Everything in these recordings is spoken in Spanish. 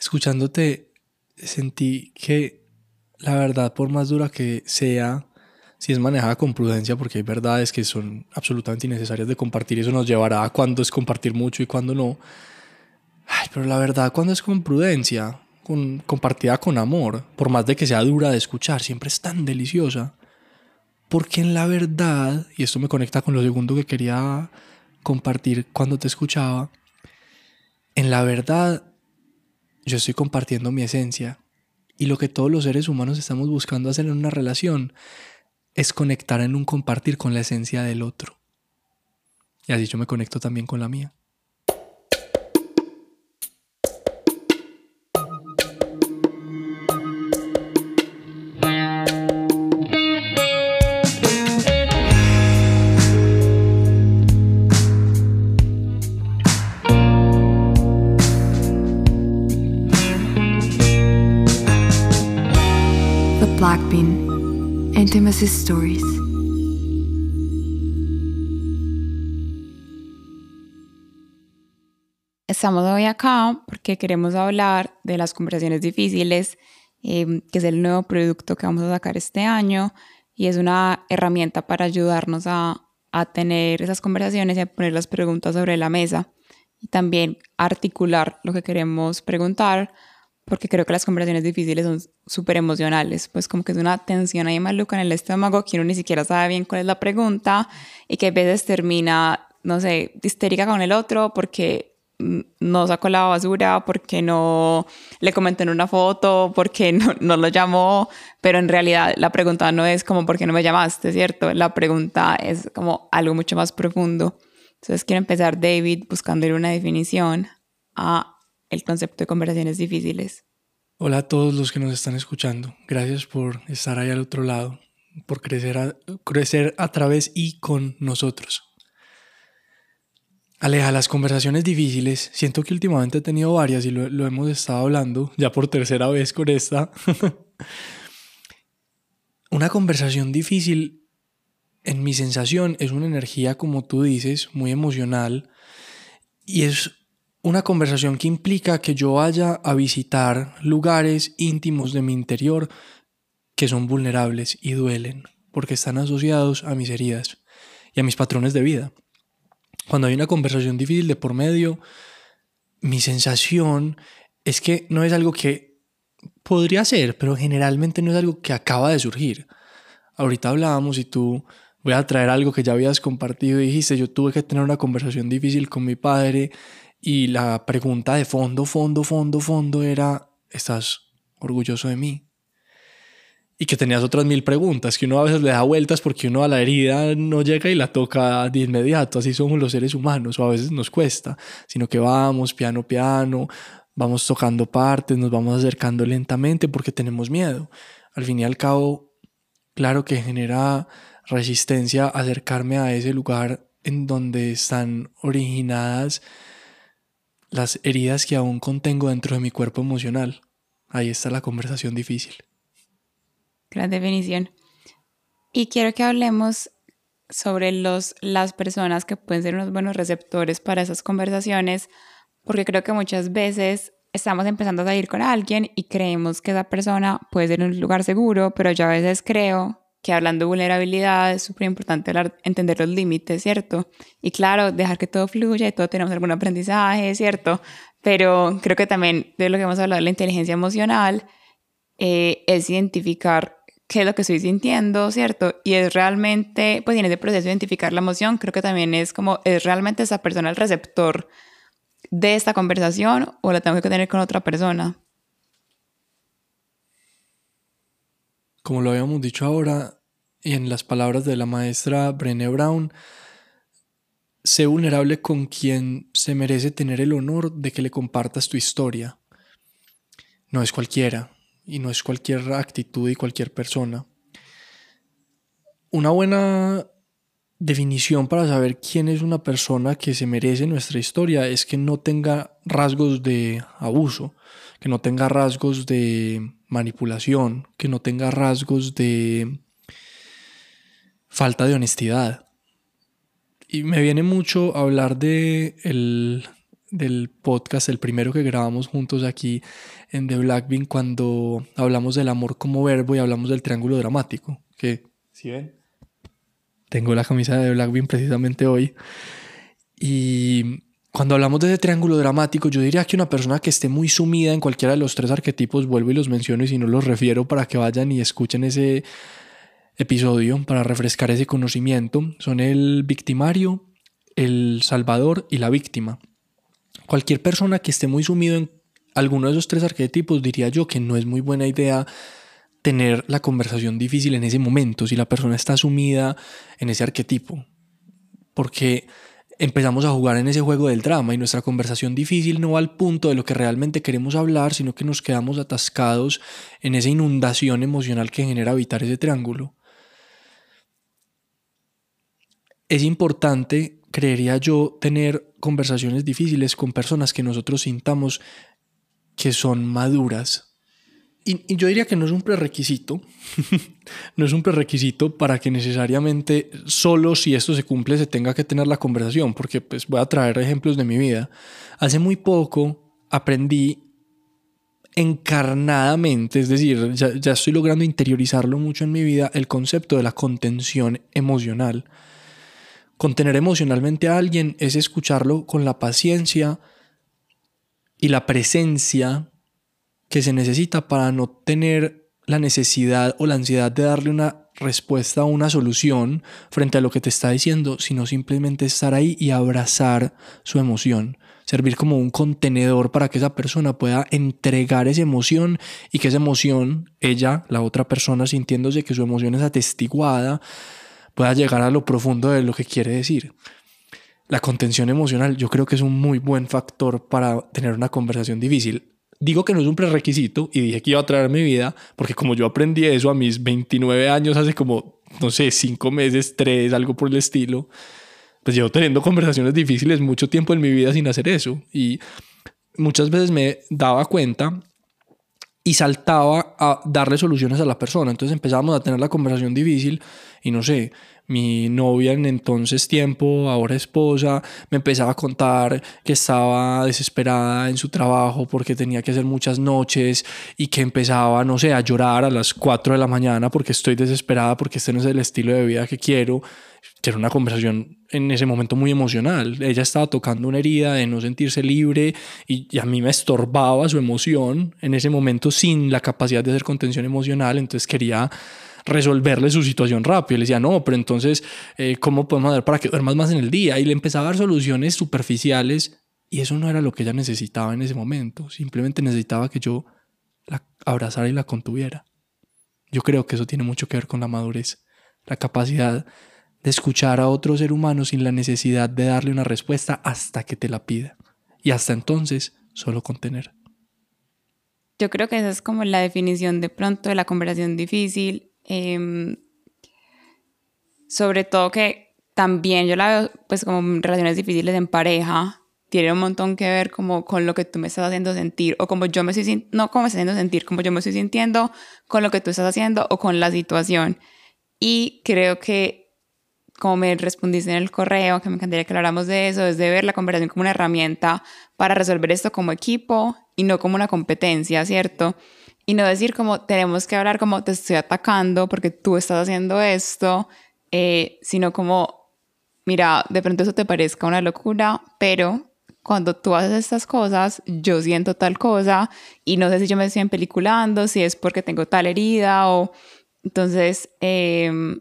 escuchándote sentí que la verdad, por más dura que sea, si es manejada con prudencia, porque hay verdades que son absolutamente innecesarias de compartir, eso nos llevará a cuándo es compartir mucho y cuándo no. Ay, pero la verdad, cuando es con prudencia, con, compartida con amor, por más de que sea dura de escuchar, siempre es tan deliciosa. Porque en la verdad, y esto me conecta con lo segundo que quería compartir cuando te escuchaba, en la verdad yo estoy compartiendo mi esencia y lo que todos los seres humanos estamos buscando hacer en una relación es conectar en un compartir con la esencia del otro. Y así yo me conecto también con la mía. Intimacy Stories. Estamos hoy acá porque queremos hablar de las conversaciones difíciles, eh, que es el nuevo producto que vamos a sacar este año y es una herramienta para ayudarnos a, a tener esas conversaciones y a poner las preguntas sobre la mesa y también articular lo que queremos preguntar porque creo que las conversaciones difíciles son súper emocionales, pues como que es una tensión ahí maluca en el estómago que uno ni siquiera sabe bien cuál es la pregunta y que a veces termina, no sé, histérica con el otro porque no sacó la basura, porque no le comentó en una foto, porque no, no lo llamó, pero en realidad la pregunta no es como ¿por qué no me llamaste? ¿Cierto? La pregunta es como algo mucho más profundo. Entonces quiero empezar, David, buscándole una definición a el concepto de conversaciones difíciles. Hola a todos los que nos están escuchando. Gracias por estar ahí al otro lado, por crecer a, crecer a través y con nosotros. Aleja, las conversaciones difíciles, siento que últimamente he tenido varias y lo, lo hemos estado hablando, ya por tercera vez con esta. una conversación difícil, en mi sensación, es una energía, como tú dices, muy emocional y es una conversación que implica que yo vaya a visitar lugares íntimos de mi interior que son vulnerables y duelen, porque están asociados a mis heridas y a mis patrones de vida. Cuando hay una conversación difícil de por medio, mi sensación es que no es algo que podría ser, pero generalmente no es algo que acaba de surgir. Ahorita hablábamos y tú voy a traer algo que ya habías compartido y dijiste, yo tuve que tener una conversación difícil con mi padre y la pregunta de fondo, fondo, fondo, fondo era, ¿estás orgulloso de mí? Y que tenías otras mil preguntas, que uno a veces le da vueltas porque uno a la herida no llega y la toca de inmediato, así somos los seres humanos, o a veces nos cuesta, sino que vamos piano, piano, vamos tocando partes, nos vamos acercando lentamente porque tenemos miedo. Al fin y al cabo, claro que genera resistencia acercarme a ese lugar en donde están originadas las heridas que aún contengo dentro de mi cuerpo emocional. Ahí está la conversación difícil. Gran definición. Y quiero que hablemos sobre los, las personas que pueden ser unos buenos receptores para esas conversaciones, porque creo que muchas veces estamos empezando a salir con alguien y creemos que esa persona puede ser un lugar seguro, pero yo a veces creo que hablando de vulnerabilidad es súper importante entender los límites, ¿cierto? Y claro, dejar que todo fluya y todo tenemos algún aprendizaje, ¿cierto? Pero creo que también de lo que hemos hablado de la inteligencia emocional eh, es identificar qué es lo que estoy sintiendo, ¿cierto? Y es realmente, pues en ese proceso de identificar la emoción, creo que también es como, ¿es realmente esa persona el receptor de esta conversación o la tengo que tener con otra persona? Como lo habíamos dicho ahora, y en las palabras de la maestra Brené Brown, sé vulnerable con quien se merece tener el honor de que le compartas tu historia. No es cualquiera, y no es cualquier actitud y cualquier persona. Una buena definición para saber quién es una persona que se merece nuestra historia es que no tenga rasgos de abuso, que no tenga rasgos de manipulación, que no tenga rasgos de falta de honestidad. Y me viene mucho hablar de el del podcast, el primero que grabamos juntos aquí en The Black Bean, cuando hablamos del amor como verbo y hablamos del triángulo dramático. Que, ¿sí ven? Tengo la camisa de Black Bean precisamente hoy. Y cuando hablamos de ese triángulo dramático, yo diría que una persona que esté muy sumida en cualquiera de los tres arquetipos, vuelvo y los menciono y si no los refiero para que vayan y escuchen ese episodio para refrescar ese conocimiento, son el victimario, el salvador y la víctima. Cualquier persona que esté muy sumido en alguno de esos tres arquetipos diría yo que no es muy buena idea tener la conversación difícil en ese momento, si la persona está sumida en ese arquetipo. Porque empezamos a jugar en ese juego del drama y nuestra conversación difícil no va al punto de lo que realmente queremos hablar, sino que nos quedamos atascados en esa inundación emocional que genera habitar ese triángulo. Es importante, creería yo, tener conversaciones difíciles con personas que nosotros sintamos que son maduras, y, yo diría que no es un prerequisito, no es un prerequisito para que necesariamente solo si esto se cumple se tenga que tener la conversación, porque pues voy a traer ejemplos de mi vida. Hace muy poco aprendí encarnadamente, es decir, ya, ya estoy logrando interiorizarlo mucho en mi vida, el concepto de la contención emocional. Contener emocionalmente a alguien es escucharlo con la paciencia y la presencia que se necesita para no tener la necesidad o la ansiedad de darle una respuesta o una solución frente a lo que te está diciendo, sino simplemente estar ahí y abrazar su emoción, servir como un contenedor para que esa persona pueda entregar esa emoción y que esa emoción, ella, la otra persona sintiéndose que su emoción es atestiguada, pueda llegar a lo profundo de lo que quiere decir. La contención emocional yo creo que es un muy buen factor para tener una conversación difícil digo que no es un prerequisito y dije que iba a traer mi vida, porque como yo aprendí eso a mis 29 años, hace como, no sé, 5 meses, 3, algo por el estilo, pues llevo teniendo conversaciones difíciles mucho tiempo en mi vida sin hacer eso. Y muchas veces me daba cuenta y saltaba a darle soluciones a la persona. Entonces empezábamos a tener la conversación difícil y no sé, mi novia en entonces tiempo, ahora esposa, me empezaba a contar que estaba desesperada en su trabajo porque tenía que hacer muchas noches y que empezaba, no sé, a llorar a las 4 de la mañana porque estoy desesperada, porque este no es el estilo de vida que quiero. Que era una conversación en ese momento muy emocional. Ella estaba tocando una herida de no sentirse libre y, y a mí me estorbaba su emoción en ese momento sin la capacidad de hacer contención emocional. Entonces quería resolverle su situación rápido. Le decía, no, pero entonces, eh, ¿cómo podemos hacer para que duermas más en el día? Y le empezaba a dar soluciones superficiales y eso no era lo que ella necesitaba en ese momento. Simplemente necesitaba que yo la abrazara y la contuviera. Yo creo que eso tiene mucho que ver con la madurez, la capacidad de escuchar a otro ser humano sin la necesidad de darle una respuesta hasta que te la pida. Y hasta entonces, solo contener. Yo creo que esa es como la definición de pronto de la conversación difícil Em, sobre todo que también yo la veo pues como relaciones difíciles en pareja, tiene un montón que ver como con lo que tú me estás haciendo sentir o como yo me estoy no como me haciendo sentir, como yo me estoy sintiendo con lo que tú estás haciendo o con la situación. Y creo que como me respondiste en el correo, que me encantaría que habláramos de eso, es de ver la conversación como una herramienta para resolver esto como equipo y no como una competencia, ¿cierto? Y no decir como tenemos que hablar como te estoy atacando porque tú estás haciendo esto, eh, sino como, mira, de pronto eso te parezca una locura, pero cuando tú haces estas cosas, yo siento tal cosa y no sé si yo me estoy peliculando, si es porque tengo tal herida o... Entonces, em,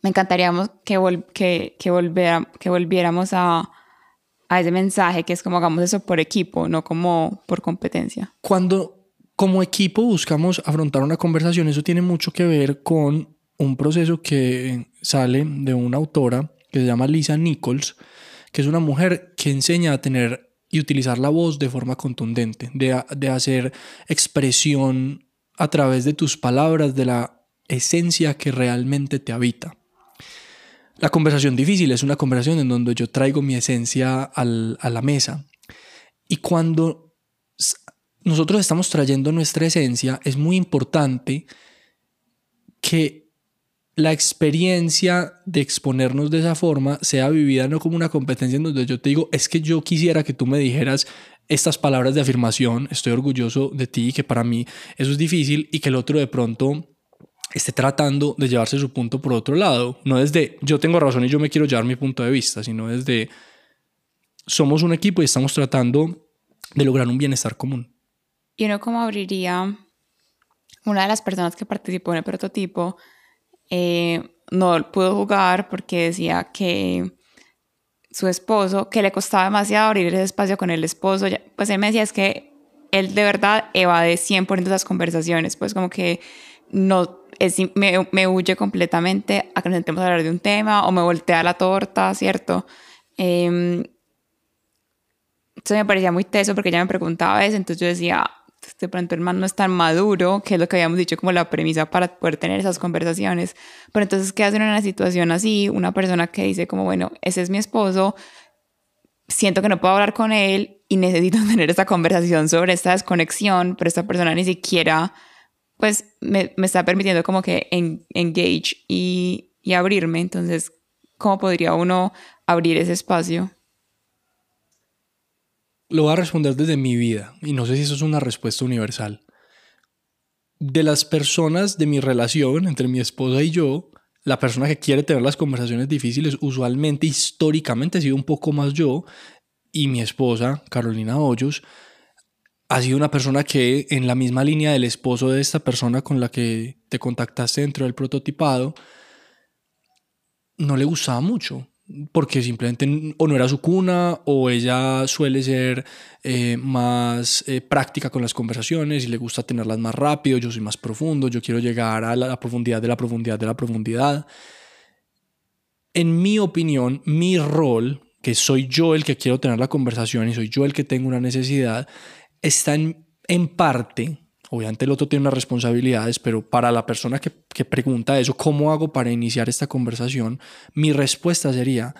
me encantaría que, que, que, volviera, que volviéramos a, a ese mensaje que es como hagamos eso por equipo, no como por competencia. Cuando como equipo buscamos afrontar una conversación. Eso tiene mucho que ver con un proceso que sale de una autora que se llama Lisa Nichols, que es una mujer que enseña a tener y utilizar la voz de forma contundente, de, de hacer expresión a través de tus palabras de la esencia que realmente te habita. La conversación difícil es una conversación en donde yo traigo mi esencia al, a la mesa. Y cuando nosotros estamos trayendo nuestra esencia, es muy importante que la experiencia de exponernos de esa forma sea vivida no como una competencia en donde yo te digo, es que yo quisiera que tú me dijeras estas palabras de afirmación, estoy orgulloso de ti, que para mí eso es difícil y que el otro de pronto esté tratando de llevarse su punto por otro lado, no desde yo tengo razón y yo me quiero llevar mi punto de vista, sino desde somos un equipo y estamos tratando de lograr un bienestar común. ¿Y uno cómo abriría una de las personas que participó en el prototipo? Eh, no pudo jugar porque decía que su esposo, que le costaba demasiado abrir ese espacio con el esposo, pues él me decía es que él de verdad evade 100% esas conversaciones, pues como que no es, me, me, huye completamente a que nos sentemos a hablar de un tema o me voltea la torta, ¿cierto? Eh, eso me parecía muy teso porque ella me preguntaba eso, entonces yo decía, de pronto el man no es tan maduro, que es lo que habíamos dicho como la premisa para poder tener esas conversaciones. Pero entonces, ¿qué hacen en una situación así? Una persona que dice como, bueno, ese es mi esposo, siento que no puedo hablar con él y necesito tener esta conversación sobre esta desconexión, pero esta persona ni siquiera, pues, me, me está permitiendo como que engage y, y abrirme. Entonces, ¿cómo podría uno abrir ese espacio? Lo voy a responder desde mi vida y no sé si eso es una respuesta universal. De las personas de mi relación entre mi esposa y yo, la persona que quiere tener las conversaciones difíciles usualmente históricamente ha sido un poco más yo y mi esposa, Carolina Hoyos, ha sido una persona que en la misma línea del esposo de esta persona con la que te contactaste dentro del prototipado, no le gustaba mucho porque simplemente o no era su cuna o ella suele ser eh, más eh, práctica con las conversaciones y le gusta tenerlas más rápido, yo soy más profundo, yo quiero llegar a la profundidad de la profundidad de la profundidad. En mi opinión, mi rol, que soy yo el que quiero tener la conversación y soy yo el que tengo una necesidad, está en, en parte Obviamente el otro tiene unas responsabilidades, pero para la persona que, que pregunta eso, ¿cómo hago para iniciar esta conversación? Mi respuesta sería,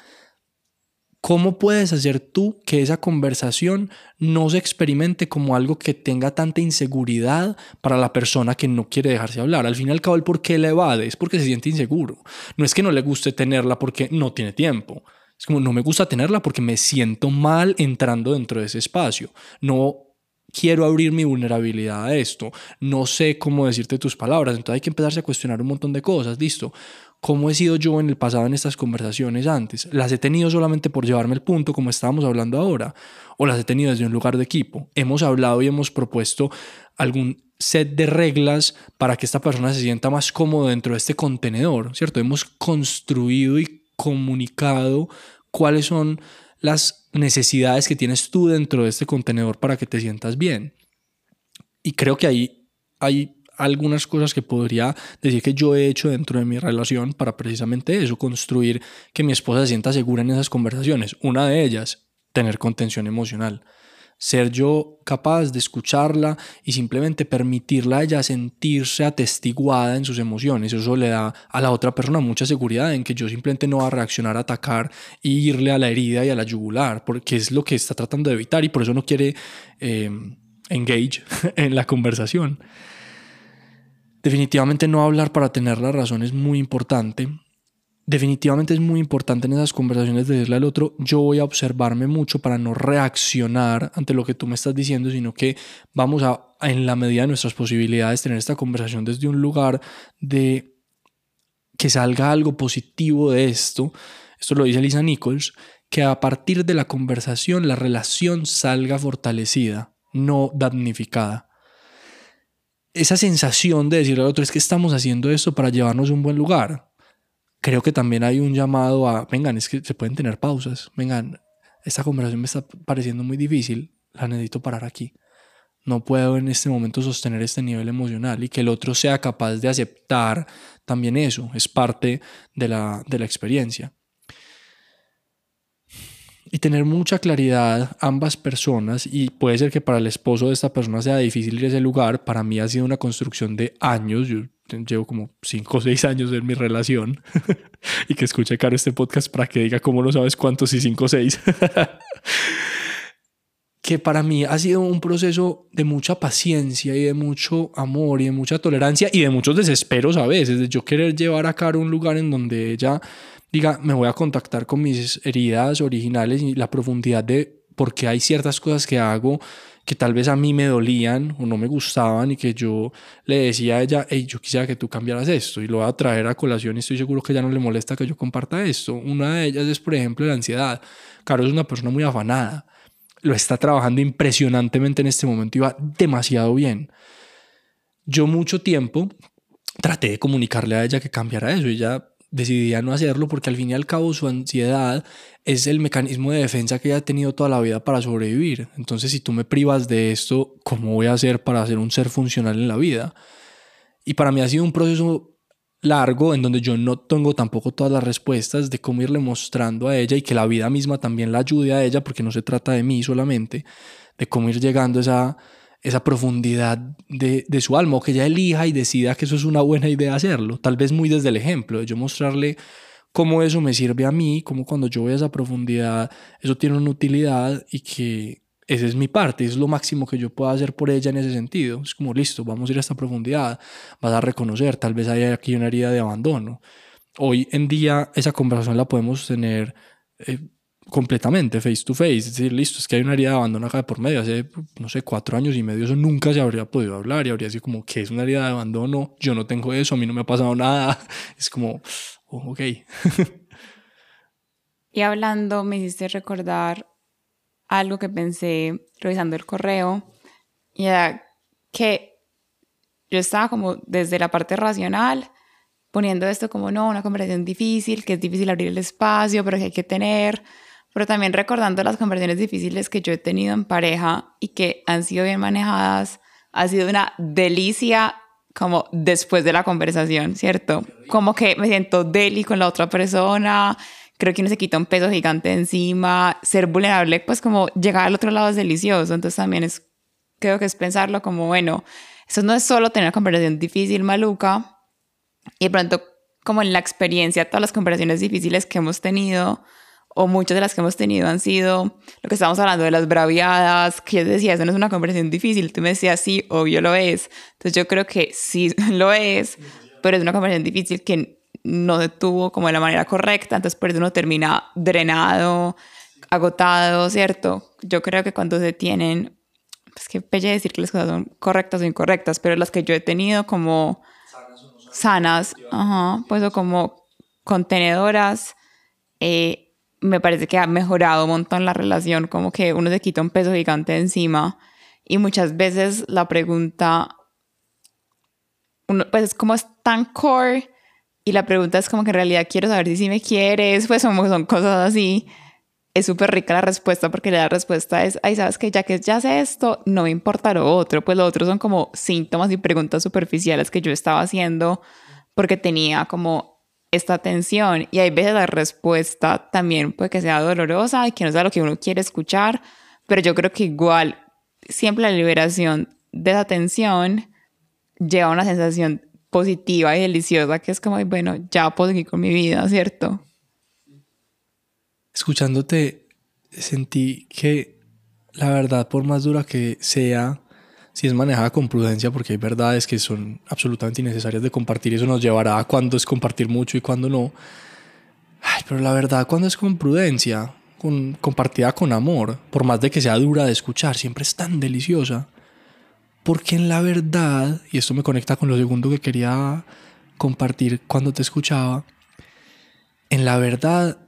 ¿Cómo puedes hacer tú que esa conversación no se experimente como algo que tenga tanta inseguridad para la persona que no quiere dejarse hablar? Al fin y al cabo, el por qué la evade es porque se siente inseguro. No es que no le guste tenerla porque no tiene tiempo. Es como no me gusta tenerla porque me siento mal entrando dentro de ese espacio. No quiero abrir mi vulnerabilidad a esto, no sé cómo decirte tus palabras, entonces hay que empezarse a cuestionar un montón de cosas, listo. ¿Cómo he sido yo en el pasado en estas conversaciones antes? ¿Las he tenido solamente por llevarme el punto como estábamos hablando ahora? ¿O las he tenido desde un lugar de equipo? Hemos hablado y hemos propuesto algún set de reglas para que esta persona se sienta más cómodo dentro de este contenedor, ¿cierto? Hemos construido y comunicado cuáles son las necesidades que tienes tú dentro de este contenedor para que te sientas bien. Y creo que ahí hay algunas cosas que podría decir que yo he hecho dentro de mi relación para precisamente eso, construir que mi esposa se sienta segura en esas conversaciones. Una de ellas, tener contención emocional ser yo capaz de escucharla y simplemente permitirla a ella sentirse atestiguada en sus emociones. Eso le da a la otra persona mucha seguridad en que yo simplemente no va a reaccionar, a atacar y irle a la herida y a la yugular, porque es lo que está tratando de evitar y por eso no quiere eh, engage en la conversación. Definitivamente no hablar para tener la razón es muy importante definitivamente es muy importante en esas conversaciones de decirle al otro, yo voy a observarme mucho para no reaccionar ante lo que tú me estás diciendo, sino que vamos a, en la medida de nuestras posibilidades, tener esta conversación desde un lugar de que salga algo positivo de esto. Esto lo dice Lisa Nichols, que a partir de la conversación la relación salga fortalecida, no damnificada. Esa sensación de decirle al otro es que estamos haciendo esto para llevarnos a un buen lugar creo que también hay un llamado a, vengan, es que se pueden tener pausas, vengan, esta conversación me está pareciendo muy difícil, la necesito parar aquí. No puedo en este momento sostener este nivel emocional y que el otro sea capaz de aceptar también eso, es parte de la, de la experiencia. Y tener mucha claridad ambas personas, y puede ser que para el esposo de esta persona sea difícil ese lugar, para mí ha sido una construcción de años, yo llevo como 5 o 6 años en mi relación y que escuche caro este podcast para que diga cómo lo sabes cuántos y 5 o 6. que para mí ha sido un proceso de mucha paciencia y de mucho amor y de mucha tolerancia y de muchos desesperos a veces, de yo querer llevar a Caro a un lugar en donde ella diga, me voy a contactar con mis heridas originales y la profundidad de por qué hay ciertas cosas que hago que tal vez a mí me dolían o no me gustaban y que yo le decía a ella, hey, yo quisiera que tú cambiaras esto y lo voy a traer a colación y estoy seguro que ya no le molesta que yo comparta esto. Una de ellas es, por ejemplo, la ansiedad. Caro es una persona muy afanada lo está trabajando impresionantemente en este momento y va demasiado bien. Yo mucho tiempo traté de comunicarle a ella que cambiara eso y ella decidía no hacerlo porque al fin y al cabo su ansiedad es el mecanismo de defensa que ella ha tenido toda la vida para sobrevivir. Entonces si tú me privas de esto, ¿cómo voy a hacer para ser un ser funcional en la vida? Y para mí ha sido un proceso largo en donde yo no tengo tampoco todas las respuestas de cómo irle mostrando a ella y que la vida misma también la ayude a ella porque no se trata de mí solamente, de cómo ir llegando a esa, esa profundidad de, de su alma o que ella elija y decida que eso es una buena idea hacerlo, tal vez muy desde el ejemplo, de yo mostrarle cómo eso me sirve a mí, cómo cuando yo voy a esa profundidad eso tiene una utilidad y que esa es mi parte, es lo máximo que yo puedo hacer por ella en ese sentido. Es como, listo, vamos a ir a esta profundidad, vas a reconocer, tal vez haya aquí una herida de abandono. Hoy en día esa conversación la podemos tener eh, completamente, face to face, es decir, listo, es que hay una herida de abandono acá de por medio, hace, no sé, cuatro años y medio, eso nunca se habría podido hablar y habría sido como, ¿qué es una herida de abandono? Yo no tengo eso, a mí no me ha pasado nada. Es como, oh, ok. y hablando, me hiciste recordar algo que pensé revisando el correo y era que yo estaba como desde la parte racional poniendo esto como no, una conversación difícil, que es difícil abrir el espacio, pero que hay que tener, pero también recordando las conversaciones difíciles que yo he tenido en pareja y que han sido bien manejadas, ha sido una delicia como después de la conversación, ¿cierto? Como que me siento deli con la otra persona, creo que uno se quita un peso gigante encima, ser vulnerable, pues como llegar al otro lado es delicioso, entonces también es, creo que es pensarlo como, bueno, eso no es solo tener una conversación difícil, maluca, y de pronto como en la experiencia, todas las conversaciones difíciles que hemos tenido, o muchas de las que hemos tenido han sido lo que estamos hablando de las braviadas, que yo decía, eso no es una conversación difícil, tú me decías, sí, obvio lo es. Entonces yo creo que sí lo es, pero es una conversación difícil que no se tuvo como de la manera correcta, entonces por eso uno termina drenado, agotado, ¿cierto? Yo creo que cuando se tienen, pues que pelle decir que las cosas son correctas o incorrectas, pero las que yo he tenido como sanas, ajá, pues o como contenedoras, eh, me parece que ha mejorado un montón la relación, como que uno se quita un peso gigante encima y muchas veces la pregunta, uno, pues como es tan core y la pregunta es como que en realidad quiero saber si sí me quieres, pues como son cosas así. Es súper rica la respuesta porque la respuesta es, ay, sabes que ya que ya sé esto, no me importa lo otro, pues lo otro son como síntomas y preguntas superficiales que yo estaba haciendo porque tenía como esta tensión y hay veces la respuesta también puede que sea dolorosa y que no sea lo que uno quiere escuchar, pero yo creo que igual siempre la liberación de esa tensión lleva a una sensación positiva y deliciosa que es como, bueno, ya puedo seguir con mi vida, ¿cierto? Escuchándote, sentí que la verdad, por más dura que sea, si es manejada con prudencia, porque hay verdades que son absolutamente innecesarias de compartir, eso nos llevará a cuándo es compartir mucho y cuándo no. Ay, pero la verdad, cuando es con prudencia, con, compartida con amor, por más de que sea dura de escuchar, siempre es tan deliciosa. Porque en la verdad, y esto me conecta con lo segundo que quería compartir cuando te escuchaba, en la verdad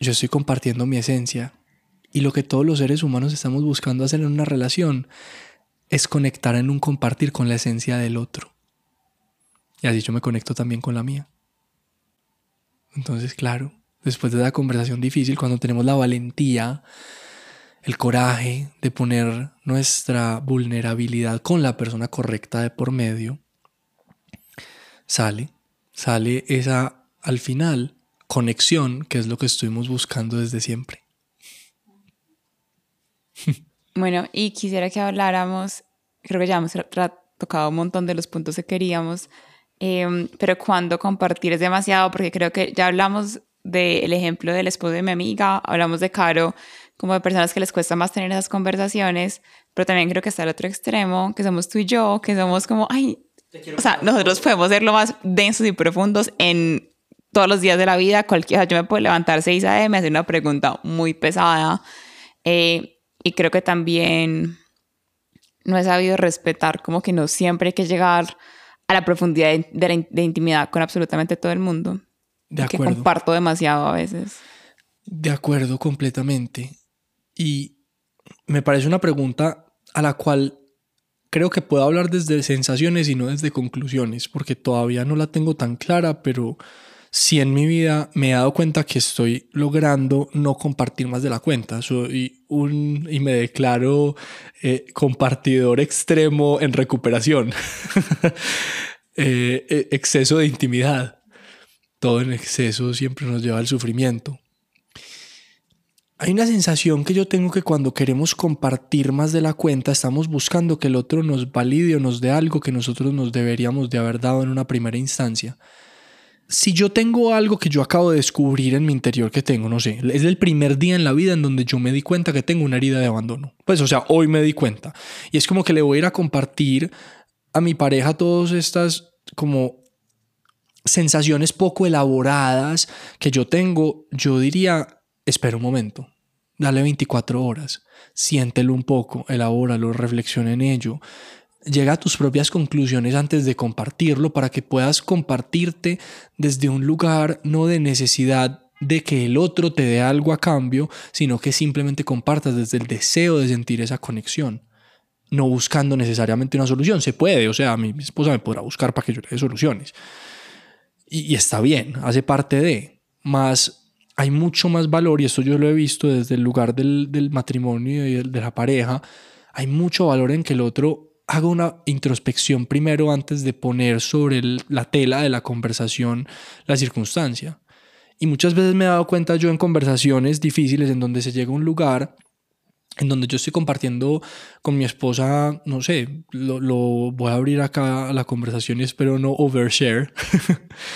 yo estoy compartiendo mi esencia y lo que todos los seres humanos estamos buscando hacer en una relación es conectar en un compartir con la esencia del otro. Y así yo me conecto también con la mía. Entonces, claro, después de la conversación difícil, cuando tenemos la valentía el coraje de poner nuestra vulnerabilidad con la persona correcta de por medio, sale, sale esa al final conexión que es lo que estuvimos buscando desde siempre. Bueno, y quisiera que habláramos, creo que ya hemos tocado un montón de los puntos que queríamos, em, pero cuando compartir es demasiado, porque creo que ya hablamos del ejemplo del esposo de mi amiga, hablamos de Caro, como de personas que les cuesta más tener esas conversaciones, pero también creo que está el otro extremo, que somos tú y yo, que somos como, ay, o sea, nosotros podemos ser lo más densos y profundos en todos los días de la vida. Cualquiera, yo me puedo levantar 6 a.m. hacer una pregunta muy pesada. Eh, y creo que también no he sabido respetar, como que no siempre hay que llegar a la profundidad de, de, intimidad con absolutamente todo el mundo. De acuerdo. Que comparto demasiado a veces. De acuerdo, completamente. Y me parece una pregunta a la cual creo que puedo hablar desde sensaciones y no desde conclusiones, porque todavía no la tengo tan clara, pero sí en mi vida me he dado cuenta que estoy logrando no compartir más de la cuenta. Soy un y me declaro eh, compartidor extremo en recuperación. Eh, eh, exceso de intimidad. Todo en exceso siempre nos lleva al sufrimiento. Hay una sensación que yo tengo que cuando queremos compartir más de la cuenta estamos buscando que el otro nos valide o nos dé algo que nosotros nos deberíamos de haber dado en una primera instancia. Si yo tengo algo que yo acabo de descubrir en mi interior que tengo, no sé, es el primer día en la vida en donde yo me di cuenta que tengo una herida de abandono. Pues o sea, hoy me di cuenta. Y es como que le voy a ir a compartir a mi pareja todas estas como sensaciones poco elaboradas que yo tengo, yo diría, espera un momento, Dale 24 horas, siéntelo un poco, elabóralo, reflexiona en ello. Llega a tus propias conclusiones antes de compartirlo para que puedas compartirte desde un lugar no de necesidad de que el otro te dé algo a cambio, sino que simplemente compartas desde el deseo de sentir esa conexión, no buscando necesariamente una solución. Se puede, o sea, mi, esposa me podrá buscar para que yo le dé soluciones. Y, está bien, hace parte de, más hay mucho más valor, y esto yo lo he visto desde el lugar del, del matrimonio y de la pareja, hay mucho valor en que el otro haga una introspección primero antes de poner sobre la tela de la conversación la circunstancia. Y muchas veces me he dado cuenta yo en conversaciones difíciles en donde se llega a un lugar en donde yo estoy compartiendo con mi esposa, no sé, lo, lo voy a abrir acá a la conversación y espero no overshare.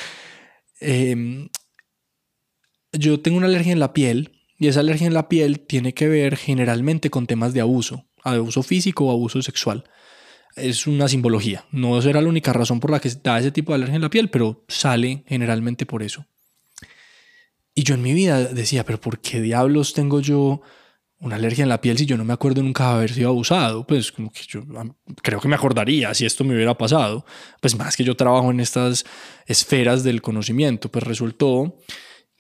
eh, yo tengo una alergia en la piel y esa alergia en la piel tiene que ver generalmente con temas de abuso, abuso físico o abuso sexual. Es una simbología. No será la única razón por la que da ese tipo de alergia en la piel, pero sale generalmente por eso. Y yo en mi vida decía, pero ¿por qué diablos tengo yo una alergia en la piel si yo no me acuerdo nunca haber sido abusado? Pues como que yo creo que me acordaría si esto me hubiera pasado. Pues más que yo trabajo en estas esferas del conocimiento, pues resultó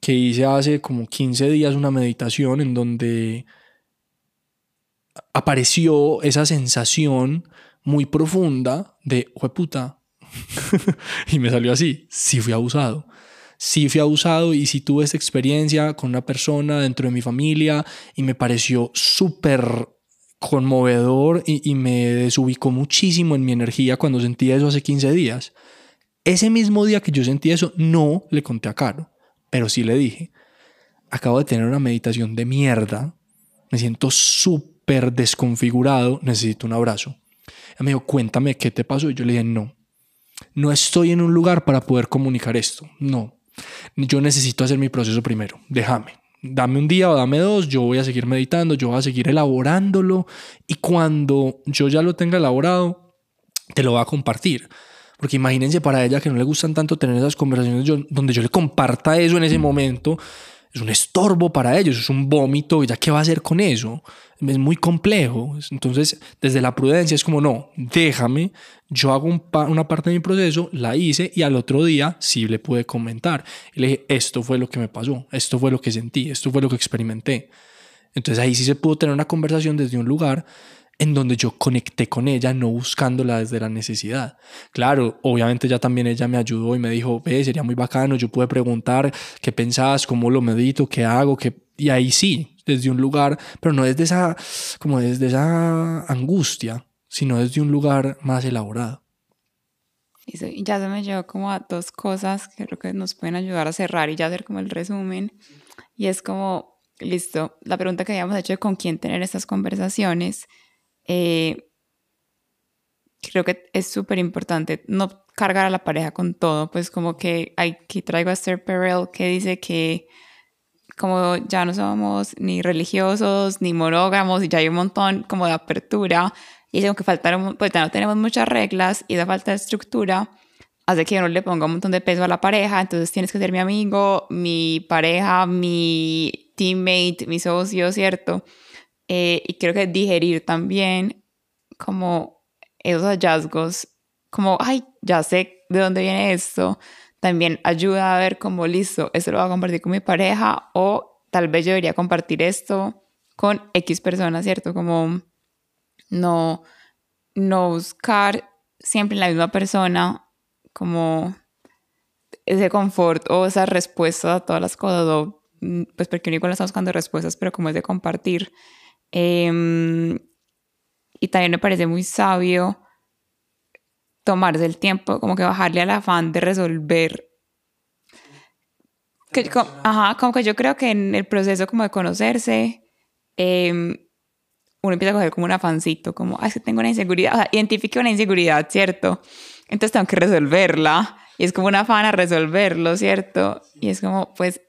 que hice hace como 15 días una meditación en donde apareció esa sensación muy profunda de, puta, y me salió así, sí fui abusado. Sí fui abusado y sí tuve esta experiencia con una persona dentro de mi familia y me pareció súper conmovedor y, y, me desubicó muchísimo en mi energía cuando sentí eso hace 15 días. Ese mismo día que yo sentí eso, no le conté a Caro. Pero sí le dije, acabo de tener una meditación de mierda, me siento súper desconfigurado, necesito un abrazo. Me dijo, cuéntame qué te pasó. Y yo le dije, no, no estoy en un lugar para poder comunicar esto, no. Yo necesito hacer mi proceso primero, déjame. Dame un día o dame dos, yo voy a seguir meditando, yo voy a seguir elaborándolo y cuando yo ya lo tenga elaborado, te lo voy a compartir. Porque imagínense para ella que no le gustan tanto tener esas conversaciones donde yo le comparta eso en ese momento. Es un estorbo para ellos, es un vómito. ¿Ya qué va a hacer con eso? Es muy complejo. Entonces, desde la prudencia es como, no, déjame, yo hago una parte de mi proceso, la hice y al otro día sí le pude comentar. Y le dije, esto fue lo que me pasó, esto fue lo que sentí, esto fue lo que experimenté. Entonces ahí sí se pudo tener una conversación desde un lugar en donde yo conecté con ella, no buscándola desde la necesidad. Claro, obviamente ya también ella me ayudó y me dijo, ve, sería muy bacano, yo pude preguntar qué pensás, cómo lo medito, qué hago, qué... y ahí sí, desde un lugar, pero no desde esa, como desde esa angustia, sino desde un lugar más elaborado. Y ya se me llevó como a dos cosas que creo que nos pueden ayudar a cerrar y ya hacer como el resumen. Y es como, listo, la pregunta que habíamos hecho de con quién tener estas conversaciones eh, creo que es súper importante no cargar a la pareja con todo, pues como que aquí traigo a Esther Perel que dice que como ya no somos ni religiosos ni monógamos y ya hay un montón como de apertura y es como que faltaron, pues ya no tenemos muchas reglas y esa falta de estructura hace que uno le ponga un montón de peso a la pareja, entonces tienes que ser mi amigo, mi pareja, mi teammate, mi socio, ¿cierto? Eh, y creo que digerir también como esos hallazgos, como, ay, ya sé de dónde viene esto, también ayuda a ver como, listo, esto lo voy a compartir con mi pareja o tal vez yo debería compartir esto con X personas, ¿cierto? Como no, no buscar siempre en la misma persona como ese confort o esa respuesta a todas las cosas, mm, pues porque uno igual está buscando respuestas, pero como es de compartir. Em, y también me parece muy sabio tomarse el tiempo, como que bajarle al afán de resolver. Que, como, ajá, como que yo creo que en el proceso como de conocerse, eh, uno empieza a coger como un afancito, como, ah, es que tengo una inseguridad, o sea, identifique una inseguridad, ¿cierto? Entonces tengo que resolverla y es como un afán a resolverlo, ¿cierto? Y es como, pues,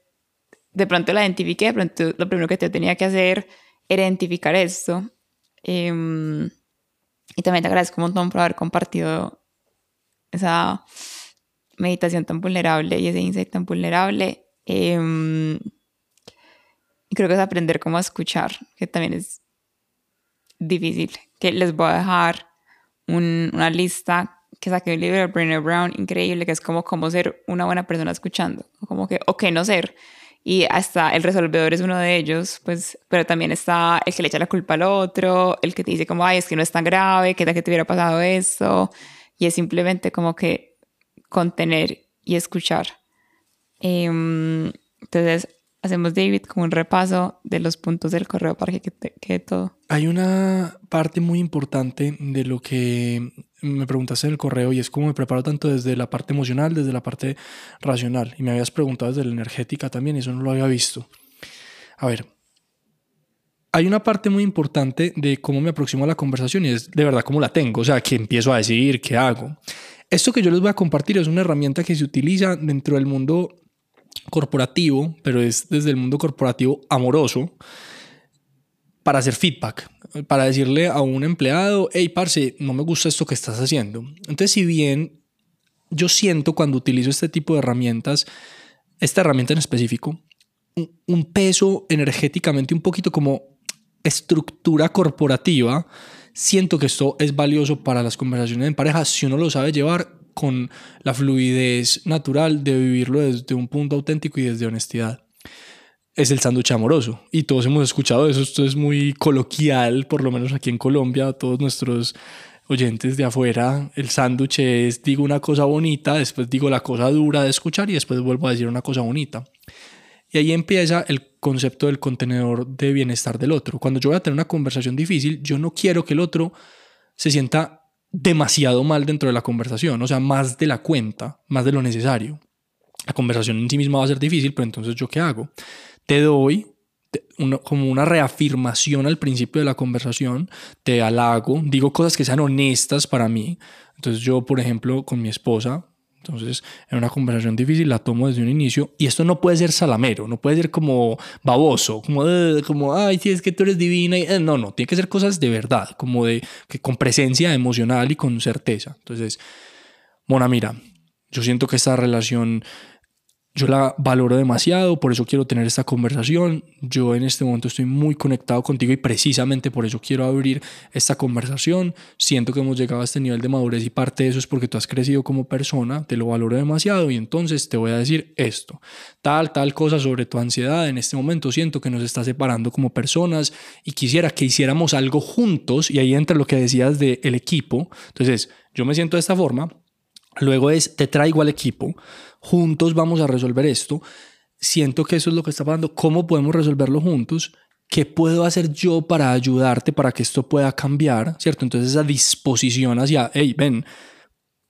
de pronto la identifique, de pronto lo primero que te tenía que hacer identificar esto. Em, y también te agradezco un montón por haber compartido esa meditación tan vulnerable y ese insight tan vulnerable. Em, y creo que es aprender cómo escuchar, que también es difícil. Que les voy a dejar una lista que saqué un libro de Brené Brown increíble, que es como cómo ser una buena persona escuchando, como que, o qué no ser. Y hasta el resolvedor es uno de ellos, pues, pero también está el que le echa la culpa al otro, el que te dice como, ay, es que no es tan grave, que tal que te hubiera pasado eso. Y es simplemente como que contener y escuchar. Em, entonces, hacemos, David, como un repaso de los puntos del correo para que quede todo. Hay una parte muy importante de lo que me preguntaste en el correo y es cómo me preparo tanto desde la parte emocional, desde la parte racional. Y me habías preguntado desde la energética también y eso no lo había visto. A ver, hay una parte muy importante de cómo me aproximo a la conversación y es de verdad cómo la tengo, o sea, qué empiezo a decir, qué hago. Esto que yo les voy a compartir es una herramienta que se utiliza dentro del mundo corporativo, pero es desde el mundo corporativo amoroso, para hacer feedback, para decirle a un empleado, hey, parce, no me gusta esto que estás haciendo. Entonces, si bien yo siento cuando utilizo este tipo de herramientas, esta herramienta en específico, un peso energéticamente un poquito como estructura corporativa, siento que esto es valioso para las conversaciones en pareja si uno lo sabe llevar con la fluidez natural de vivirlo desde un punto auténtico y desde honestidad. Es el sándwich amoroso. Y todos hemos escuchado eso. Esto es muy coloquial, por lo menos aquí en Colombia, todos nuestros oyentes de afuera. El sándwich es, digo una cosa bonita, después digo la cosa dura de escuchar y después vuelvo a decir una cosa bonita. Y ahí empieza el concepto del contenedor de bienestar del otro. Cuando yo voy a tener una conversación difícil, yo no quiero que el otro se sienta demasiado mal dentro de la conversación, o sea, más de la cuenta, más de lo necesario. La conversación en sí misma va a ser difícil, pero entonces yo qué hago? Te doy como una reafirmación al principio de la conversación, te halago, digo cosas que sean honestas para mí. Entonces yo, por ejemplo, con mi esposa, entonces, en una conversación difícil la tomo desde un inicio y esto no puede ser salamero, no puede ser como baboso, como, como ay, si es que tú eres divina. Y, eh, no, no, tiene que ser cosas de verdad, como de que con presencia emocional y con certeza. Entonces, Mona, mira, yo siento que esta relación yo la valoro demasiado, por eso quiero tener esta conversación. Yo en este momento estoy muy conectado contigo y precisamente por eso quiero abrir esta conversación. Siento que hemos llegado a este nivel de madurez y parte de eso es porque tú has crecido como persona, te lo valoro demasiado y entonces te voy a decir esto, tal, tal cosa sobre tu ansiedad. En este momento siento que nos está separando como personas y quisiera que hiciéramos algo juntos y ahí entra lo que decías del el equipo. Entonces, yo me siento de esta forma. Luego es, te traigo al equipo juntos vamos a resolver esto. Siento que eso es lo que está pasando. ¿Cómo podemos resolverlo juntos? ¿Qué puedo hacer yo para ayudarte para que esto pueda cambiar? ¿Cierto? Entonces esa disposición hacia, hey, ven,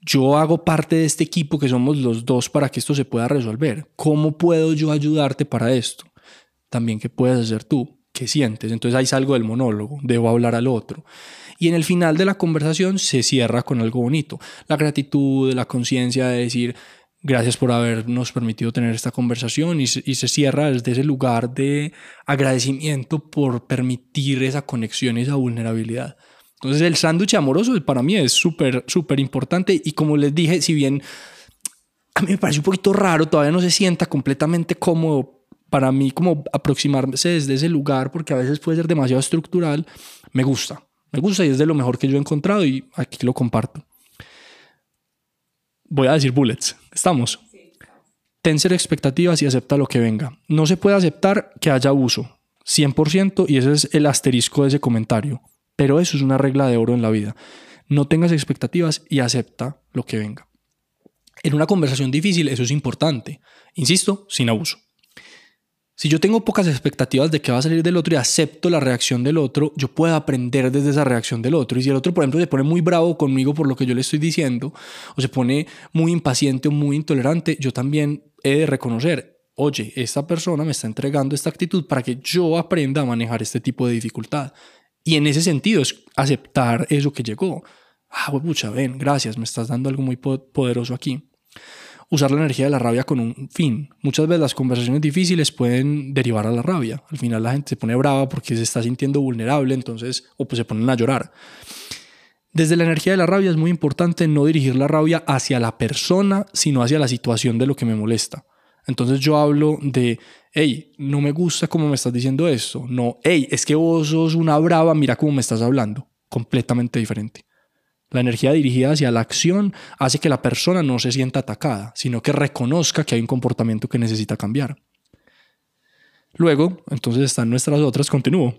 yo hago parte de este equipo que somos los dos para que esto se pueda resolver. ¿Cómo puedo yo ayudarte para esto? También, ¿qué puedes hacer tú? ¿Qué sientes? Entonces ahí salgo del monólogo, debo hablar al otro. Y en el final de la conversación se cierra con algo bonito. La gratitud, la conciencia de decir, Gracias por habernos permitido tener esta conversación y, y se cierra desde ese lugar de agradecimiento por permitir esa conexión y esa vulnerabilidad. Entonces el sándwich amoroso para mí es súper, súper importante y como les dije, si bien a mí me parece un poquito raro, todavía no se sienta completamente cómodo para mí como aproximarse desde ese lugar porque a veces puede ser demasiado estructural, me gusta, me gusta y es de lo mejor que yo he encontrado y aquí lo comparto voy a decir bullets. ¿Estamos? Ten ser expectativas y acepta lo que venga. No se puede aceptar que haya abuso. 100% y ese es el asterisco de ese comentario. Pero eso es una regla de oro en la vida. No tengas expectativas y acepta lo que venga. En una conversación difícil eso es importante. Insisto, sin abuso. Si yo tengo pocas expectativas de qué va a salir del otro y acepto la reacción del otro, yo puedo aprender desde esa reacción del otro. Y si el otro, por ejemplo, se pone muy bravo conmigo por lo que yo le estoy diciendo, o se pone muy impaciente o muy intolerante, yo también he de reconocer, oye, esta persona me está entregando esta actitud para que yo aprenda a manejar este tipo de dificultad. Y en ese sentido es aceptar eso que llegó. Ah, pucha, ven, gracias, me estás dando algo muy poderoso aquí usar la energía de la rabia con un fin. Muchas veces las conversaciones difíciles pueden derivar a la rabia. Al final la gente se pone brava porque se está sintiendo vulnerable, entonces, o pues se ponen a llorar. Desde la energía de la rabia es muy importante no dirigir la rabia hacia la persona, sino hacia la situación de lo que me molesta. Entonces yo hablo de, hey, no me gusta cómo me estás diciendo esto. No, hey, es que vos sos una brava, mira cómo me estás hablando. Completamente diferente. La energía dirigida hacia la acción hace que la persona no se sienta atacada, sino que reconozca que hay un comportamiento que necesita cambiar. Luego, entonces están nuestras otras, continúo.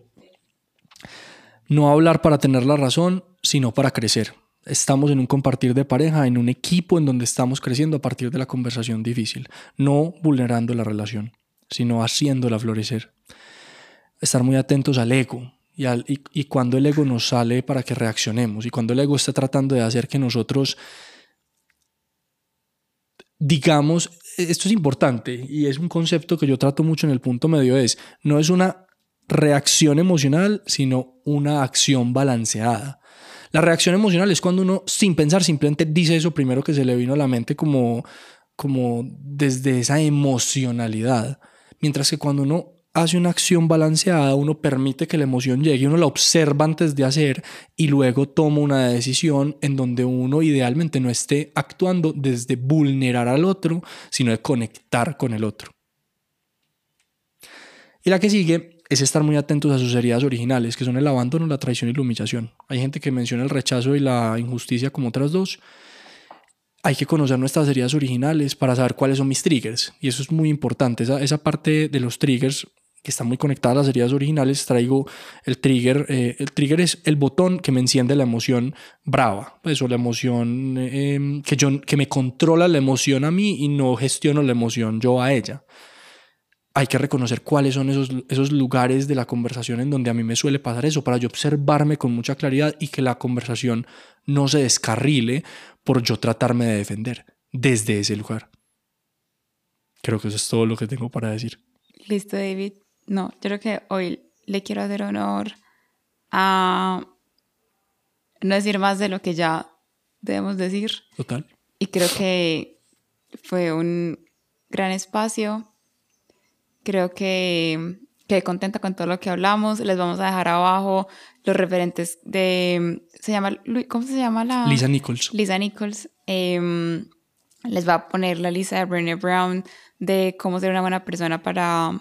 No hablar para tener la razón, sino para crecer. Estamos en un compartir de pareja, en un equipo en donde estamos creciendo a partir de la conversación difícil, no vulnerando la relación, sino haciéndola florecer. Estar muy atentos al ego, y, cuando el ego nos sale para que reaccionemos y cuando el ego está tratando de hacer que nosotros digamos, esto es importante y es un concepto que yo trato mucho en el punto medio, es, no es una reacción emocional, sino una acción balanceada. La reacción emocional es cuando uno, sin pensar, simplemente dice eso primero que se le vino a la mente como, como desde esa emocionalidad. Mientras que cuando uno hace una acción balanceada, uno permite que la emoción llegue, uno la observa antes de hacer y luego toma una decisión en donde uno idealmente no esté actuando desde vulnerar al otro, sino de conectar con el otro. Y la que sigue es estar muy atentos a sus heridas originales, que son el abandono, la traición y la humillación. Hay gente que menciona el rechazo y la injusticia como otras dos. Hay que conocer nuestras heridas originales para saber cuáles son mis triggers. Y eso es muy importante. Esa, esa parte de los triggers que está muy conectada a las heridas originales, traigo el trigger. Eh, el trigger es el botón que me enciende la emoción brava, pues, o la emoción em, que, yo, que me controla la emoción a mí y no gestiono la emoción yo a ella. Hay que reconocer cuáles son esos, esos lugares de la conversación en donde a mí me suele pasar eso, para yo observarme con mucha claridad y que la conversación no se descarrile por yo tratarme de defender desde ese lugar. Creo que eso es todo lo que tengo para decir. Listo, David no, yo creo que hoy le quiero hacer honor a no decir más de lo que ya debemos decir. Total. Y creo que fue un gran espacio. Creo que quedé contenta con todo lo que hablamos. Les vamos a dejar abajo los referentes de... Se llama, ¿Cómo se llama la...? Lisa Nichols. Lisa Nichols. Em, les va a poner la lista de Brené Brown de cómo ser una buena persona para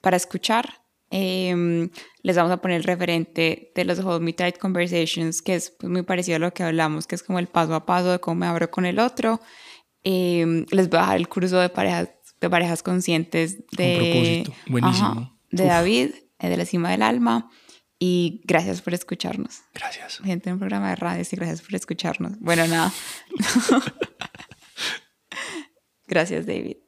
para escuchar. Em, les vamos a poner el referente de los Hold Me Tight Conversations, que es pues, muy parecido a lo que hablamos, que es como el paso a paso de cómo me abro con el otro. Em, les voy a dejar el curso de parejas, de parejas conscientes de, David, eh, de la cima del alma. Y gracias por escucharnos. Gracias. Gente en un programa de radio, sí, gracias por escucharnos. Bueno, nada. gracias, David.